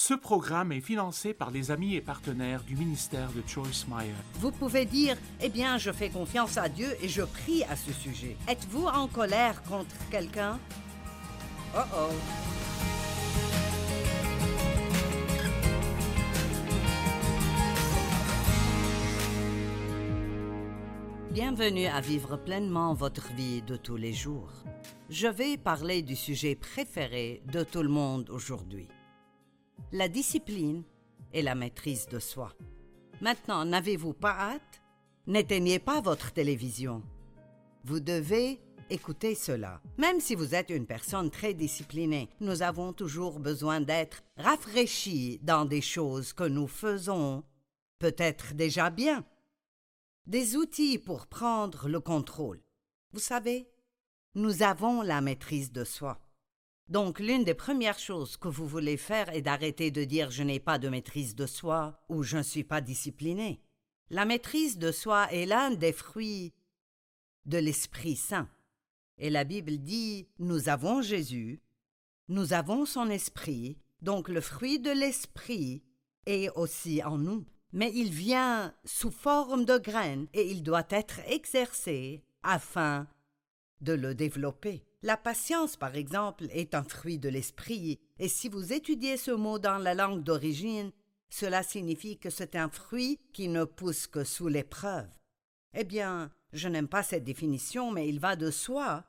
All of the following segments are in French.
Ce programme est financé par les amis et partenaires du ministère de Joyce Meyer. Vous pouvez dire, eh bien, je fais confiance à Dieu et je prie à ce sujet. Êtes-vous en colère contre quelqu'un? Oh oh. Bienvenue à vivre pleinement votre vie de tous les jours. Je vais parler du sujet préféré de tout le monde aujourd'hui la discipline et la maîtrise de soi. Maintenant, n'avez-vous pas hâte? N'éteignez pas votre télévision. Vous devez écouter cela. Même si vous êtes une personne très disciplinée, nous avons toujours besoin d'être rafraîchis dans des choses que nous faisons peut-être déjà bien. Des outils pour prendre le contrôle. Vous savez, nous avons la maîtrise de soi. Donc l'une des premières choses que vous voulez faire est d'arrêter de dire je n'ai pas de maîtrise de soi ou je ne suis pas discipliné. La maîtrise de soi est l'un des fruits de l'Esprit Saint. Et la Bible dit nous avons Jésus, nous avons son esprit, donc le fruit de l'esprit est aussi en nous. Mais il vient sous forme de graines et il doit être exercé afin de le développer. La patience, par exemple, est un fruit de l'esprit, et si vous étudiez ce mot dans la langue d'origine, cela signifie que c'est un fruit qui ne pousse que sous l'épreuve. Eh bien, je n'aime pas cette définition, mais il va de soi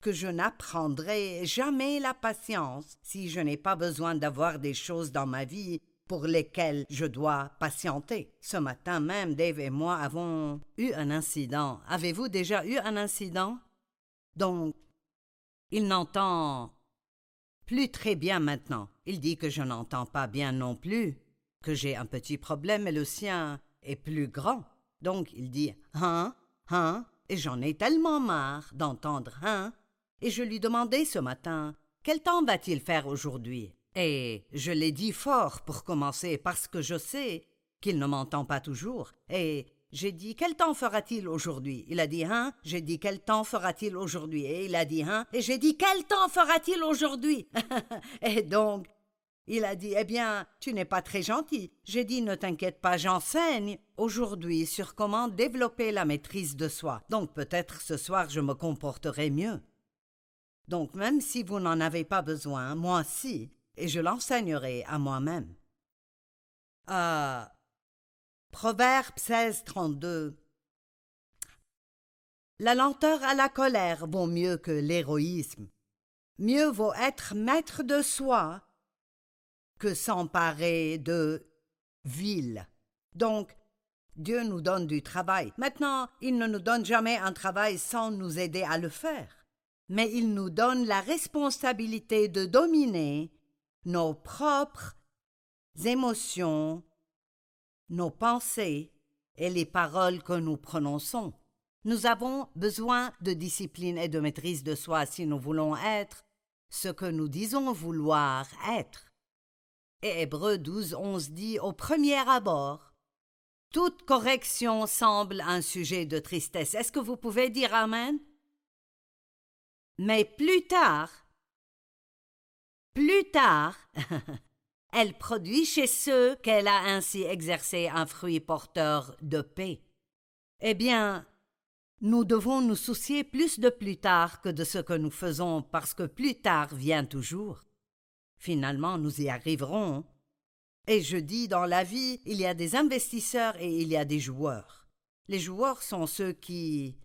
que je n'apprendrai jamais la patience si je n'ai pas besoin d'avoir des choses dans ma vie pour lesquelles je dois patienter. Ce matin même, Dave et moi avons eu un incident. Avez-vous déjà eu un incident? Donc, il n'entend plus très bien maintenant. Il dit que je n'entends pas bien non plus, que j'ai un petit problème et le sien est plus grand. Donc il dit Hein, hein, et j'en ai tellement marre d'entendre Hein. Et je lui demandais ce matin Quel temps va-t-il faire aujourd'hui? Et je l'ai dit fort pour commencer parce que je sais qu'il ne m'entend pas toujours. Et j'ai dit Quel temps fera-t-il aujourd'hui? Il a dit Hein? J'ai dit Quel temps fera-t-il aujourd'hui? Et il a dit Hein? Et j'ai dit Quel temps fera-t-il aujourd'hui? Et donc, il a dit Eh bien, tu n'es pas très gentil. J'ai dit Ne t'inquiète pas, j'enseigne aujourd'hui sur comment développer la maîtrise de soi. Donc peut-être ce soir je me comporterai mieux. Donc même si vous n'en avez pas besoin, moi si, et je l'enseignerai à moi-même. Ah. Proverbe 16, 32. La lenteur à la colère vaut mieux que l'héroïsme. Mieux vaut être maître de soi que s'emparer de ville. Donc, Dieu nous donne du travail. Maintenant, il ne nous donne jamais un travail sans nous aider à le faire. Mais il nous donne la responsabilité de dominer nos propres émotions nos pensées et les paroles que nous prononçons. Nous avons besoin de discipline et de maîtrise de soi si nous voulons être ce que nous disons vouloir être. Et Hébreu 12, 11 dit au premier abord Toute correction semble un sujet de tristesse. Est-ce que vous pouvez dire Amen? Mais plus tard, plus tard, Elle produit chez ceux qu'elle a ainsi exercé un fruit porteur de paix. Eh bien, nous devons nous soucier plus de plus tard que de ce que nous faisons parce que plus tard vient toujours. Finalement, nous y arriverons. Et je dis, dans la vie, il y a des investisseurs et il y a des joueurs. Les joueurs sont ceux qui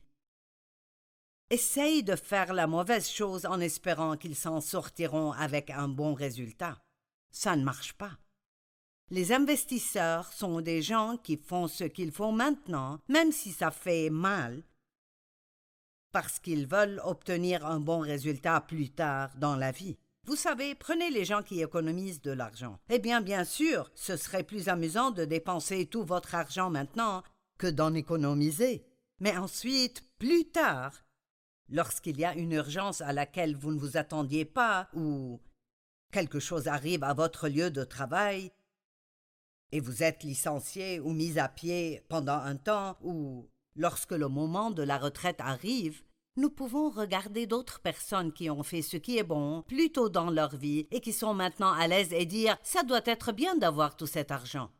essayent de faire la mauvaise chose en espérant qu'ils s'en sortiront avec un bon résultat ça ne marche pas. Les investisseurs sont des gens qui font ce qu'ils font maintenant, même si ça fait mal, parce qu'ils veulent obtenir un bon résultat plus tard dans la vie. Vous savez, prenez les gens qui économisent de l'argent. Eh bien, bien sûr, ce serait plus amusant de dépenser tout votre argent maintenant que d'en économiser. Mais ensuite, plus tard, lorsqu'il y a une urgence à laquelle vous ne vous attendiez pas, ou quelque chose arrive à votre lieu de travail, et vous êtes licencié ou mis à pied pendant un temps, ou lorsque le moment de la retraite arrive, Nous pouvons regarder d'autres personnes qui ont fait ce qui est bon plus tôt dans leur vie et qui sont maintenant à l'aise et dire ça doit être bien d'avoir tout cet argent.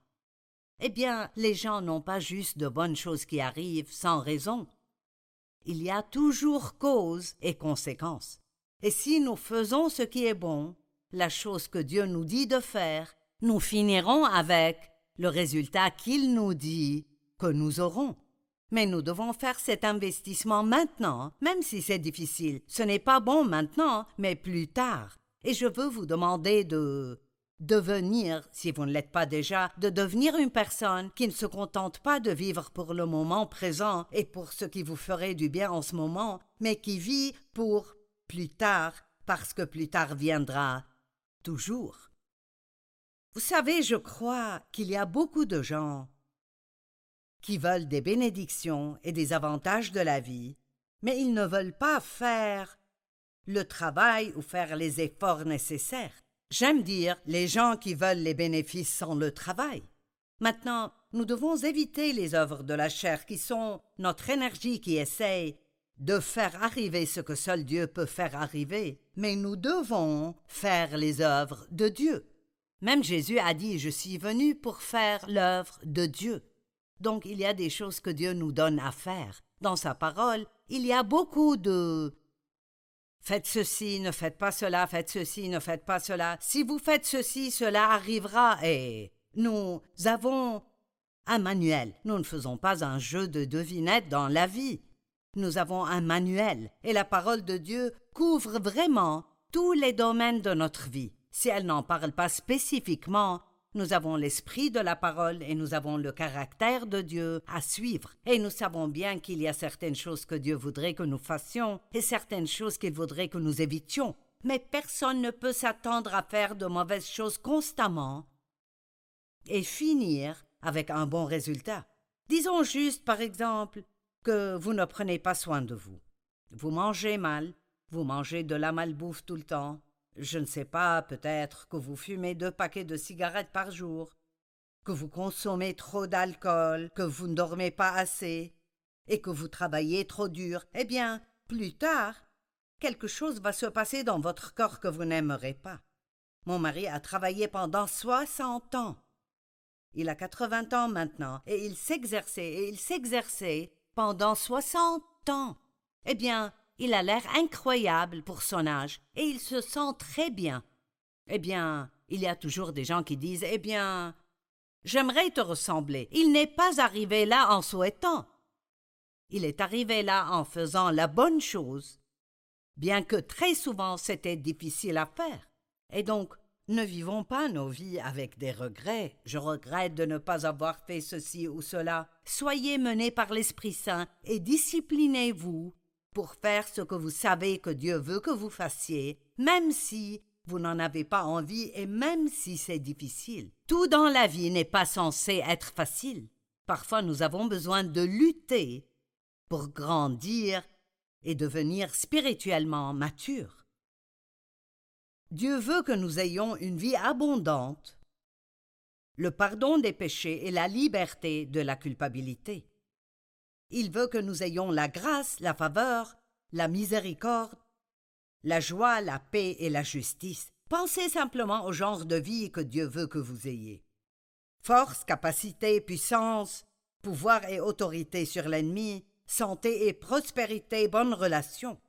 Eh bien, les gens n'ont pas juste de bonnes choses qui arrivent sans raison. Il y a toujours cause et conséquence. Et si nous faisons ce qui est bon, la chose que Dieu nous dit de faire, nous finirons avec le résultat qu'il nous dit que nous aurons. Mais nous devons faire cet investissement maintenant, même si c'est difficile. Ce n'est pas bon maintenant, mais plus tard. Et je veux vous demander de devenir, si vous ne l'êtes pas déjà, de devenir une personne qui ne se contente pas de vivre pour le moment présent et pour ce qui vous ferait du bien en ce moment, mais qui vit pour plus tard, parce que plus tard viendra toujours. Vous savez, je crois qu'il y a beaucoup de gens qui veulent des bénédictions et des avantages de la vie, mais ils ne veulent pas faire le travail ou faire les efforts nécessaires. J'aime dire les gens qui veulent les bénéfices sans le travail. Maintenant, nous devons éviter les œuvres de la chair qui sont notre énergie qui essaye de faire arriver ce que seul Dieu peut faire arriver, mais nous devons faire les œuvres de Dieu. Même Jésus a dit Je suis venu pour faire l'œuvre de Dieu. Donc il y a des choses que Dieu nous donne à faire. Dans sa parole, il y a beaucoup de Faites ceci, ne faites pas cela, faites ceci, ne faites pas cela. Si vous faites ceci, cela arrivera. Et nous avons un manuel. Nous ne faisons pas un jeu de devinettes dans la vie. Nous avons un manuel, et la parole de Dieu couvre vraiment tous les domaines de notre vie. Si elle n'en parle pas spécifiquement, nous avons l'esprit de la parole et nous avons le caractère de Dieu à suivre. Et nous savons bien qu'il y a certaines choses que Dieu voudrait que nous fassions et certaines choses qu'il voudrait que nous évitions. Mais personne ne peut s'attendre à faire de mauvaises choses constamment et finir avec un bon résultat. Disons juste, par exemple, que vous ne prenez pas soin de vous. Vous mangez mal, vous mangez de la malbouffe tout le temps, je ne sais pas, peut-être que vous fumez deux paquets de cigarettes par jour, que vous consommez trop d'alcool, que vous ne dormez pas assez, et que vous travaillez trop dur. Eh bien, plus tard, quelque chose va se passer dans votre corps que vous n'aimerez pas. Mon mari a travaillé pendant soixante ans. Il a quatre-vingts ans maintenant, et il s'exerçait, et il s'exerçait pendant soixante ans. Eh bien, il a l'air incroyable pour son âge, et il se sent très bien. Eh bien, il y a toujours des gens qui disent Eh bien, j'aimerais te ressembler. Il n'est pas arrivé là en souhaitant. Il est arrivé là en faisant la bonne chose, bien que très souvent c'était difficile à faire. Et donc, ne vivons pas nos vies avec des regrets. Je regrette de ne pas avoir fait ceci ou cela. Soyez menés par l'Esprit Saint et disciplinez-vous pour faire ce que vous savez que Dieu veut que vous fassiez, même si vous n'en avez pas envie et même si c'est difficile. Tout dans la vie n'est pas censé être facile. Parfois nous avons besoin de lutter pour grandir et devenir spirituellement mature. Dieu veut que nous ayons une vie abondante, le pardon des péchés et la liberté de la culpabilité. Il veut que nous ayons la grâce, la faveur, la miséricorde, la joie, la paix et la justice. Pensez simplement au genre de vie que Dieu veut que vous ayez. Force, capacité, puissance, pouvoir et autorité sur l'ennemi, santé et prospérité, bonnes relations.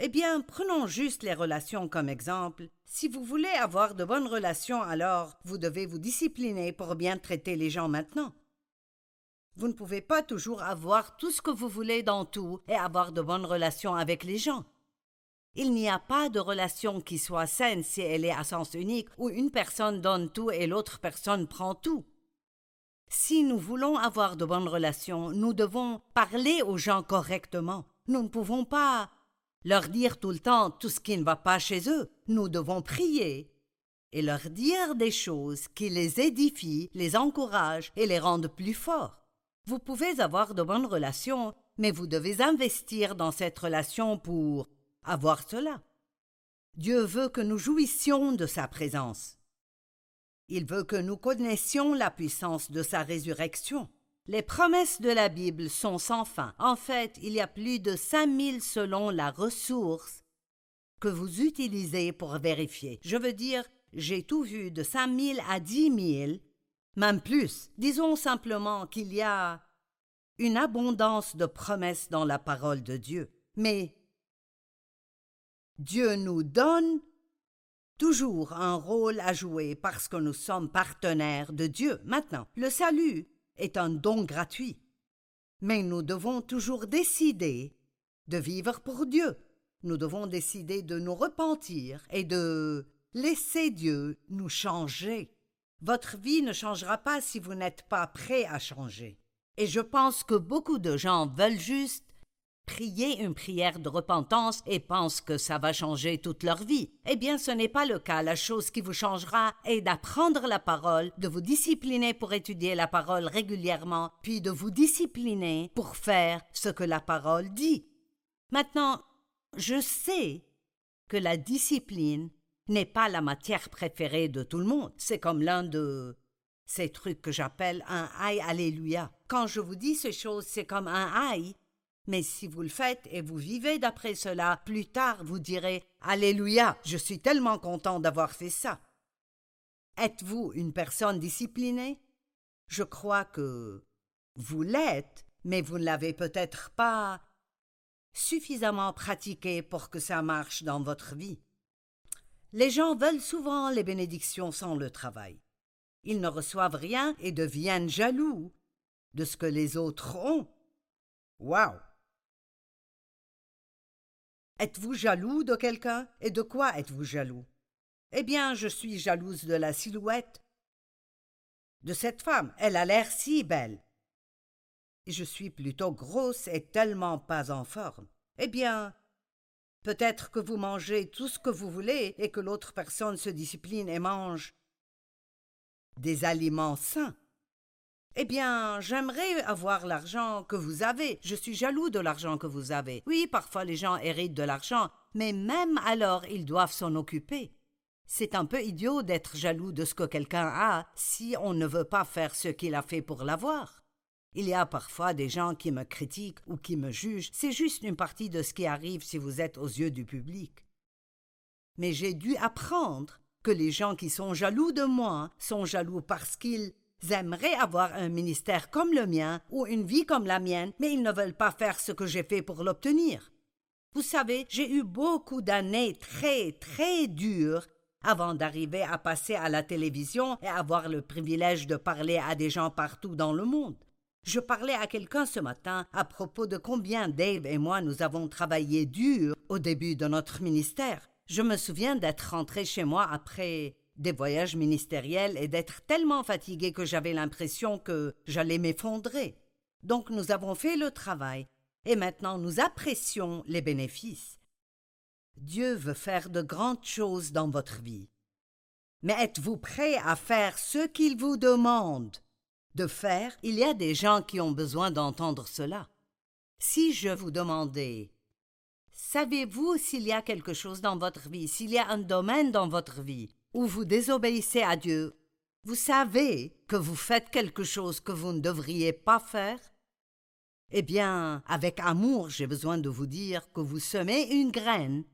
Eh bien, prenons juste les relations comme exemple. Si vous voulez avoir de bonnes relations, alors vous devez vous discipliner pour bien traiter les gens maintenant. Vous ne pouvez pas toujours avoir tout ce que vous voulez dans tout et avoir de bonnes relations avec les gens. Il n'y a pas de relation qui soit saine si elle est à sens unique où une personne donne tout et l'autre personne prend tout. Si nous voulons avoir de bonnes relations, nous devons parler aux gens correctement. Nous ne pouvons pas leur dire tout le temps tout ce qui ne va pas chez eux. Nous devons prier et leur dire des choses qui les édifient, les encouragent et les rendent plus forts. Vous pouvez avoir de bonnes relations, mais vous devez investir dans cette relation pour avoir cela. Dieu veut que nous jouissions de sa présence. Il veut que nous connaissions la puissance de sa résurrection. Les promesses de la Bible sont sans fin. En fait, il y a plus de 5000 selon la ressource que vous utilisez pour vérifier. Je veux dire, j'ai tout vu de 5000 à 10 000, même plus. Disons simplement qu'il y a une abondance de promesses dans la parole de Dieu. Mais Dieu nous donne toujours un rôle à jouer parce que nous sommes partenaires de Dieu. Maintenant, le salut est un don gratuit. Mais nous devons toujours décider de vivre pour Dieu. Nous devons décider de nous repentir et de laisser Dieu nous changer. Votre vie ne changera pas si vous n'êtes pas prêt à changer. Et je pense que beaucoup de gens veulent juste prier une prière de repentance et pensent que ça va changer toute leur vie. Eh bien, ce n'est pas le cas. La chose qui vous changera est d'apprendre la parole, de vous discipliner pour étudier la parole régulièrement, puis de vous discipliner pour faire ce que la parole dit. Maintenant, je sais que la discipline n'est pas la matière préférée de tout le monde. C'est comme l'un de ces trucs que j'appelle un aïe alléluia. Quand je vous dis ces choses, c'est comme un aïe, mais si vous le faites et vous vivez d'après cela, plus tard vous direz Alléluia, je suis tellement content d'avoir fait ça. Êtes-vous une personne disciplinée? Je crois que vous l'êtes, mais vous ne l'avez peut-être pas suffisamment pratiqué pour que ça marche dans votre vie. Les gens veulent souvent les bénédictions sans le travail. Ils ne reçoivent rien et deviennent jaloux de ce que les autres ont. Waouh! Êtes-vous jaloux de quelqu'un? Et de quoi êtes-vous jaloux? Eh bien, je suis jalouse de la silhouette de cette femme. Elle a l'air si belle. Je suis plutôt grosse et tellement pas en forme. Eh bien, peut-être que vous mangez tout ce que vous voulez et que l'autre personne se discipline et mange des aliments sains. Eh bien, j'aimerais avoir l'argent que vous avez. Je suis jaloux de l'argent que vous avez. Oui, parfois les gens héritent de l'argent, mais même alors ils doivent s'en occuper. C'est un peu idiot d'être jaloux de ce que quelqu'un a si on ne veut pas faire ce qu'il a fait pour l'avoir. Il y a parfois des gens qui me critiquent ou qui me jugent. C'est juste une partie de ce qui arrive si vous êtes aux yeux du public. Mais j'ai dû apprendre que les gens qui sont jaloux de moi sont jaloux parce qu'ils aimeraient avoir un ministère comme le mien ou une vie comme la mienne, mais ils ne veulent pas faire ce que j'ai fait pour l'obtenir. Vous savez, j'ai eu beaucoup d'années très, très dures avant d'arriver à passer à la télévision et avoir le privilège de parler à des gens partout dans le monde. Je parlais à quelqu'un ce matin à propos de combien Dave et moi nous avons travaillé dur au début de notre ministère. Je me souviens d'être rentré chez moi après des voyages ministériels et d'être tellement fatigué que j'avais l'impression que j'allais m'effondrer. Donc nous avons fait le travail, et maintenant nous apprécions les bénéfices. Dieu veut faire de grandes choses dans votre vie. Mais êtes-vous prêt à faire ce qu'il vous demande? De faire Il y a des gens qui ont besoin d'entendre cela. Si je vous demandais Savez-vous s'il y a quelque chose dans votre vie, s'il y a un domaine dans votre vie où vous désobéissez à Dieu, vous savez que vous faites quelque chose que vous ne devriez pas faire? Eh bien, avec amour, j'ai besoin de vous dire que vous semez une graine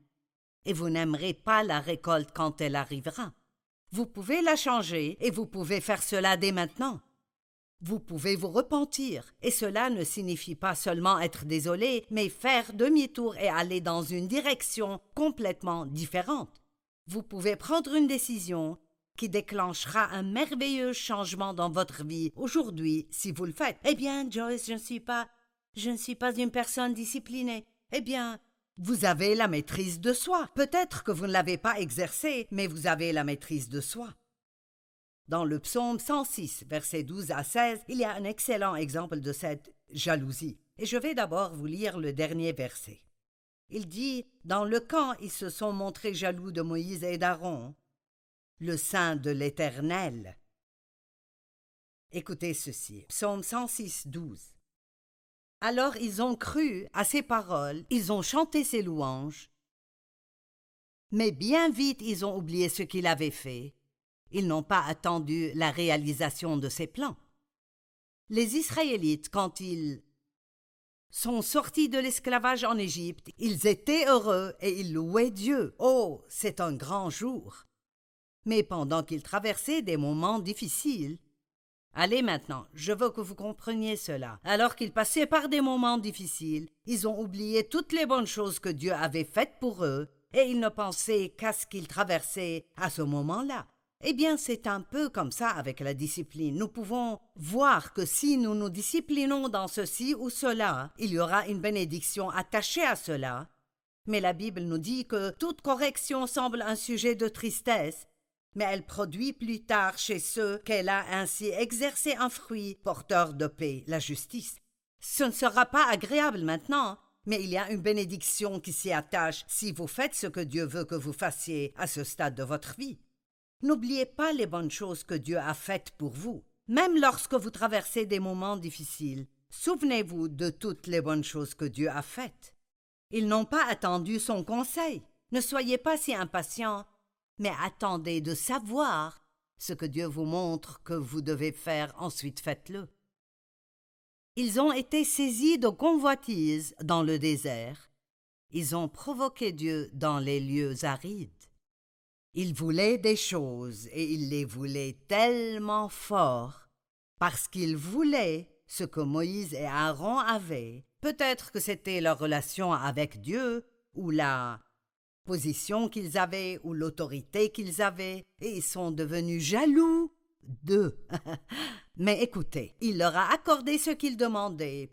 et vous n'aimerez pas la récolte quand elle arrivera. Vous pouvez la changer et vous pouvez faire cela dès maintenant. Vous pouvez vous repentir, et cela ne signifie pas seulement être désolé, mais faire demi-tour et aller dans une direction complètement différente vous pouvez prendre une décision qui déclenchera un merveilleux changement dans votre vie aujourd'hui si vous le faites. Eh bien, Joyce, je ne suis pas je ne suis pas une personne disciplinée. Eh bien, vous avez la maîtrise de soi. Peut-être que vous ne l'avez pas exercée, mais vous avez la maîtrise de soi. Dans le psaume 106, versets 12 à 16, il y a un excellent exemple de cette jalousie. Et je vais d'abord vous lire le dernier verset. Il dit Dans le camp, ils se sont montrés jaloux de Moïse et d'Aaron, le saint de l'Éternel. Écoutez ceci. Psaume 106, 12. Alors ils ont cru à ses paroles, ils ont chanté ses louanges, mais bien vite ils ont oublié ce qu'il avait fait. Ils n'ont pas attendu la réalisation de ses plans. Les Israélites, quand ils sont sortis de l'esclavage en Égypte, ils étaient heureux et ils louaient Dieu. Oh, c'est un grand jour. Mais pendant qu'ils traversaient des moments difficiles, Allez maintenant, je veux que vous compreniez cela. Alors qu'ils passaient par des moments difficiles, ils ont oublié toutes les bonnes choses que Dieu avait faites pour eux, et ils ne pensaient qu'à ce qu'ils traversaient à ce moment-là. Eh bien, c'est un peu comme ça avec la discipline. Nous pouvons voir que si nous nous disciplinons dans ceci ou cela, il y aura une bénédiction attachée à cela. Mais la Bible nous dit que toute correction semble un sujet de tristesse, mais elle produit plus tard chez ceux qu'elle a ainsi exercé un fruit porteur de paix, la justice. Ce ne sera pas agréable maintenant, mais il y a une bénédiction qui s'y attache si vous faites ce que Dieu veut que vous fassiez à ce stade de votre vie. N'oubliez pas les bonnes choses que Dieu a faites pour vous. Même lorsque vous traversez des moments difficiles, souvenez-vous de toutes les bonnes choses que Dieu a faites. Ils n'ont pas attendu son conseil. Ne soyez pas si impatients, mais attendez de savoir ce que Dieu vous montre que vous devez faire, ensuite faites-le. Ils ont été saisis de convoitises dans le désert. Ils ont provoqué Dieu dans les lieux arides. Il voulait des choses et il les voulait tellement fort parce qu'il voulait ce que Moïse et Aaron avaient. Peut-être que c'était leur relation avec Dieu ou la position qu'ils avaient ou l'autorité qu'ils avaient et ils sont devenus jaloux d'eux. Mais écoutez, il leur a accordé ce qu'ils demandaient,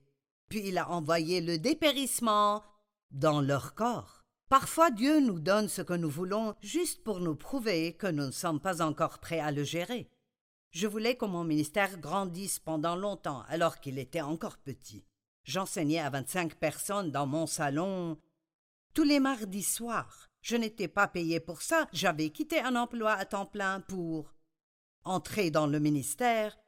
puis il a envoyé le dépérissement dans leur corps. Parfois Dieu nous donne ce que nous voulons juste pour nous prouver que nous ne sommes pas encore prêts à le gérer. Je voulais que mon ministère grandisse pendant longtemps alors qu'il était encore petit. J'enseignais à vingt-cinq personnes dans mon salon tous les mardis soirs. Je n'étais pas payé pour ça, j'avais quitté un emploi à temps plein pour entrer dans le ministère.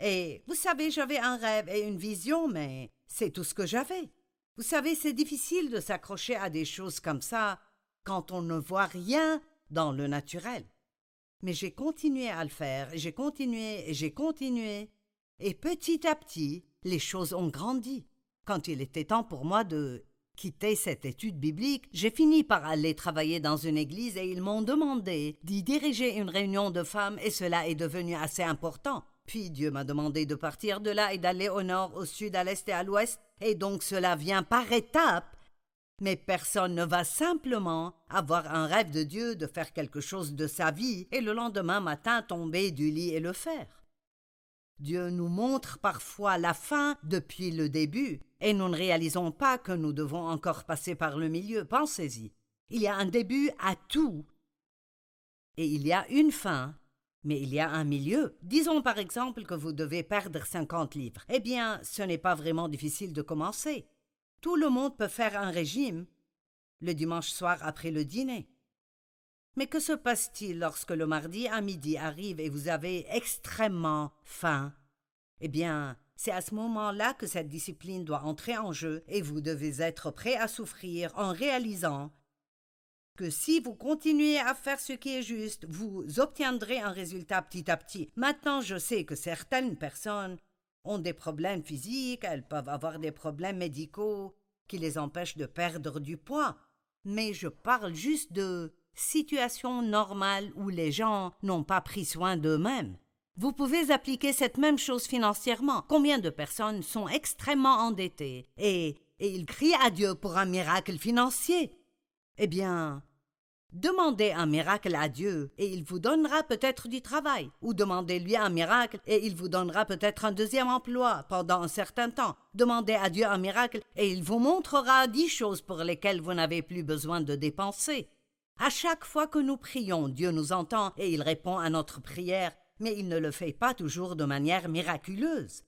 Et vous savez, j'avais un rêve et une vision, mais c'est tout ce que j'avais. Vous savez, c'est difficile de s'accrocher à des choses comme ça quand on ne voit rien dans le naturel. Mais j'ai continué à le faire, j'ai continué, et j'ai continué, et petit à petit, les choses ont grandi. Quand il était temps pour moi de quitter cette étude biblique, j'ai fini par aller travailler dans une église et ils m'ont demandé d'y diriger une réunion de femmes et cela est devenu assez important. Puis Dieu m'a demandé de partir de là et d'aller au nord, au sud, à l'est et à l'ouest, et donc cela vient par étapes. Mais personne ne va simplement avoir un rêve de Dieu de faire quelque chose de sa vie et le lendemain matin tomber du lit et le faire. Dieu nous montre parfois la fin depuis le début, et nous ne réalisons pas que nous devons encore passer par le milieu. Pensez-y. Il y a un début à tout, et il y a une fin mais il y a un milieu. Disons par exemple que vous devez perdre cinquante livres. Eh bien, ce n'est pas vraiment difficile de commencer. Tout le monde peut faire un régime le dimanche soir après le dîner. Mais que se passe-t-il lorsque le mardi à midi arrive et vous avez extrêmement faim? Eh bien, c'est à ce moment-là que cette discipline doit entrer en jeu et vous devez être prêt à souffrir en réalisant que si vous continuez à faire ce qui est juste, vous obtiendrez un résultat petit à petit. Maintenant, je sais que certaines personnes ont des problèmes physiques, elles peuvent avoir des problèmes médicaux qui les empêchent de perdre du poids. Mais je parle juste de situations normales où les gens n'ont pas pris soin d'eux-mêmes. Vous pouvez appliquer cette même chose financièrement. Combien de personnes sont extrêmement endettées et, et ils crient à Dieu pour un miracle financier? Eh bien, demandez un miracle à Dieu et il vous donnera peut-être du travail, ou demandez-lui un miracle et il vous donnera peut-être un deuxième emploi pendant un certain temps. Demandez à Dieu un miracle et il vous montrera dix choses pour lesquelles vous n'avez plus besoin de dépenser. À chaque fois que nous prions, Dieu nous entend et il répond à notre prière, mais il ne le fait pas toujours de manière miraculeuse.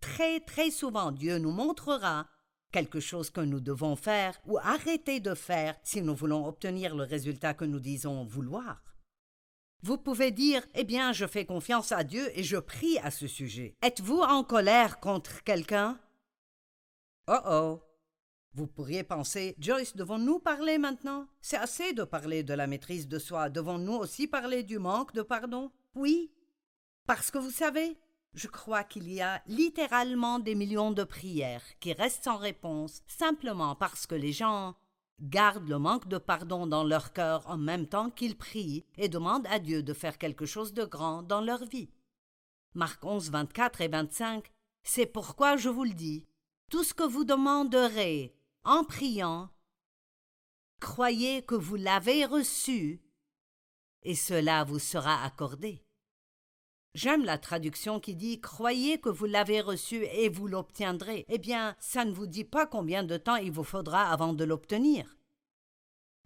Très très souvent Dieu nous montrera quelque chose que nous devons faire ou arrêter de faire si nous voulons obtenir le résultat que nous disons vouloir. Vous pouvez dire Eh bien, je fais confiance à Dieu et je prie à ce sujet. Êtes-vous en colère contre quelqu'un? Oh oh Vous pourriez penser Joyce, devons-nous parler maintenant? C'est assez de parler de la maîtrise de soi. Devons-nous aussi parler du manque de pardon? Oui. Parce que vous savez, Je crois qu'il y a littéralement des millions de prières qui restent sans réponse simplement parce que les gens gardent le manque de pardon dans leur cœur en même temps qu'ils prient et demandent à Dieu de faire quelque chose de grand dans leur vie. Marc 11, 24 et 25 C'est pourquoi je vous le dis, tout ce que vous demanderez en priant, croyez que vous l'avez reçu et cela vous sera accordé. J'aime la traduction qui dit Croyez que vous l'avez reçu et vous l'obtiendrez. Eh bien, ça ne vous dit pas combien de temps il vous faudra avant de l'obtenir.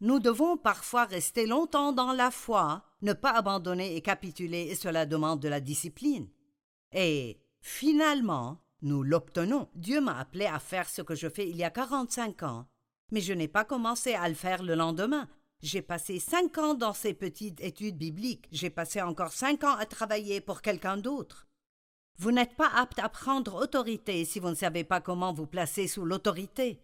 Nous devons parfois rester longtemps dans la foi, ne pas abandonner et capituler, et cela demande de la discipline. Et finalement, nous l'obtenons. Dieu m'a appelé à faire ce que je fais il y a quarante-cinq ans, mais je n'ai pas commencé à le faire le lendemain. J'ai passé cinq ans dans ces petites études bibliques, j'ai passé encore cinq ans à travailler pour quelqu'un d'autre. Vous n'êtes pas apte à prendre autorité si vous ne savez pas comment vous placer sous l'autorité.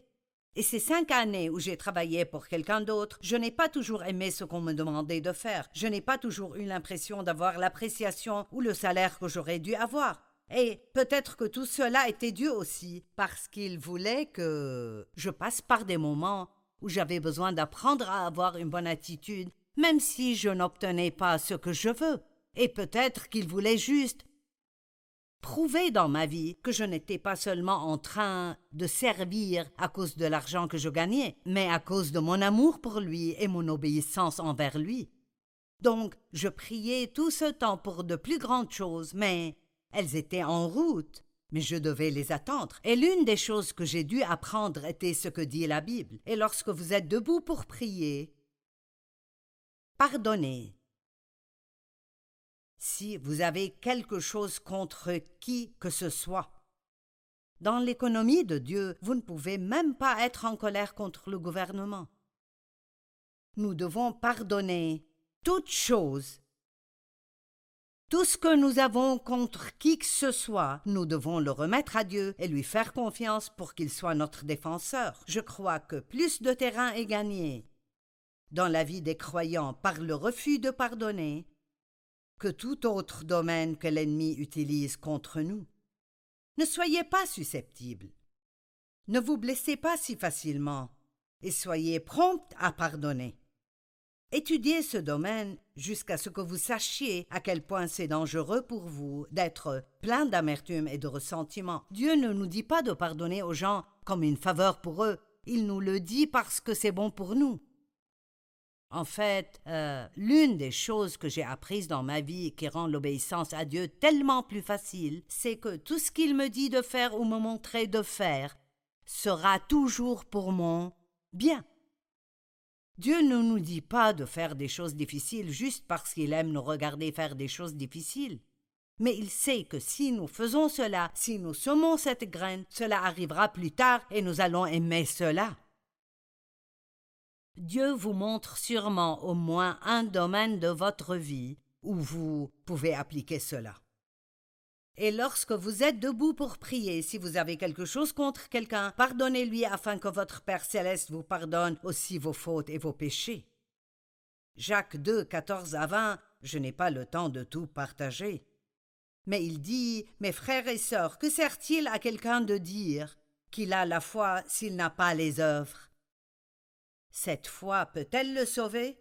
Et ces cinq années où j'ai travaillé pour quelqu'un d'autre, je n'ai pas toujours aimé ce qu'on me demandait de faire. Je n'ai pas toujours eu l'impression d'avoir l'appréciation ou le salaire que j'aurais dû avoir. Et peut-être que tout cela était Dieu aussi, parce qu'il voulait que je passe par des moments où j'avais besoin d'apprendre à avoir une bonne attitude, même si je n'obtenais pas ce que je veux. Et peut-être qu'il voulait juste prouver dans ma vie que je n'étais pas seulement en train de servir à cause de l'argent que je gagnais, mais à cause de mon amour pour lui et mon obéissance envers lui. Donc je priais tout ce temps pour de plus grandes choses, mais elles étaient en route mais je devais les attendre. Et l'une des choses que j'ai dû apprendre était ce que dit la Bible. Et lorsque vous êtes debout pour prier, pardonnez. Si vous avez quelque chose contre qui que ce soit. Dans l'économie de Dieu, vous ne pouvez même pas être en colère contre le gouvernement. Nous devons pardonner toutes choses tout ce que nous avons contre qui que ce soit, nous devons le remettre à Dieu et lui faire confiance pour qu'il soit notre défenseur. Je crois que plus de terrain est gagné dans la vie des croyants par le refus de pardonner que tout autre domaine que l'ennemi utilise contre nous. Ne soyez pas susceptibles. Ne vous blessez pas si facilement et soyez prompts à pardonner. Étudiez ce domaine jusqu'à ce que vous sachiez à quel point c'est dangereux pour vous d'être plein d'amertume et de ressentiment. Dieu ne nous dit pas de pardonner aux gens comme une faveur pour eux, il nous le dit parce que c'est bon pour nous. En fait, euh, l'une des choses que j'ai apprises dans ma vie qui rend l'obéissance à Dieu tellement plus facile, c'est que tout ce qu'il me dit de faire ou me montrer de faire sera toujours pour mon bien. Dieu ne nous dit pas de faire des choses difficiles juste parce qu'il aime nous regarder faire des choses difficiles. Mais il sait que si nous faisons cela, si nous semons cette graine, cela arrivera plus tard et nous allons aimer cela. Dieu vous montre sûrement au moins un domaine de votre vie où vous pouvez appliquer cela. Et lorsque vous êtes debout pour prier, si vous avez quelque chose contre quelqu'un, pardonnez-lui afin que votre Père céleste vous pardonne aussi vos fautes et vos péchés. Jacques 2, 14 à 20, je n'ai pas le temps de tout partager. Mais il dit, mes frères et sœurs, que sert-il à quelqu'un de dire qu'il a la foi s'il n'a pas les œuvres? Cette foi peut-elle le sauver?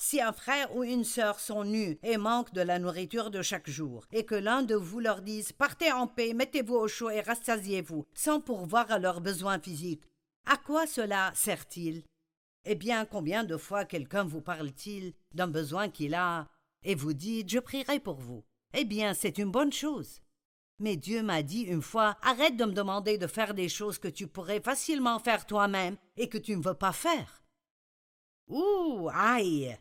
Si un frère ou une sœur sont nus et manquent de la nourriture de chaque jour, et que l'un de vous leur dise Partez en paix, mettez-vous au chaud et rassasiez-vous, sans pourvoir à leurs besoins physiques, à quoi cela sert-il? Eh bien, combien de fois quelqu'un vous parle-t-il d'un besoin qu'il a, et vous dit Je prierai pour vous Eh bien, c'est une bonne chose. Mais Dieu m'a dit une fois Arrête de me demander de faire des choses que tu pourrais facilement faire toi-même et que tu ne veux pas faire. Ouh, aïe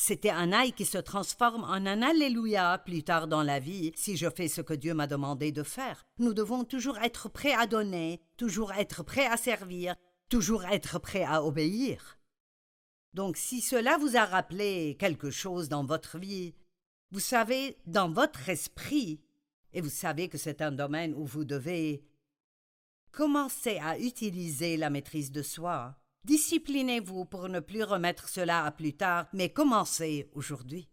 c'était un aïe qui se transforme en un Alléluia plus tard dans la vie si je fais ce que Dieu m'a demandé de faire. Nous devons toujours être prêts à donner, toujours être prêts à servir, toujours être prêts à obéir. Donc si cela vous a rappelé quelque chose dans votre vie, vous savez, dans votre esprit, et vous savez que c'est un domaine où vous devez commencer à utiliser la maîtrise de soi, Disciplinez-vous pour ne plus remettre cela à plus tard, mais commencez aujourd'hui.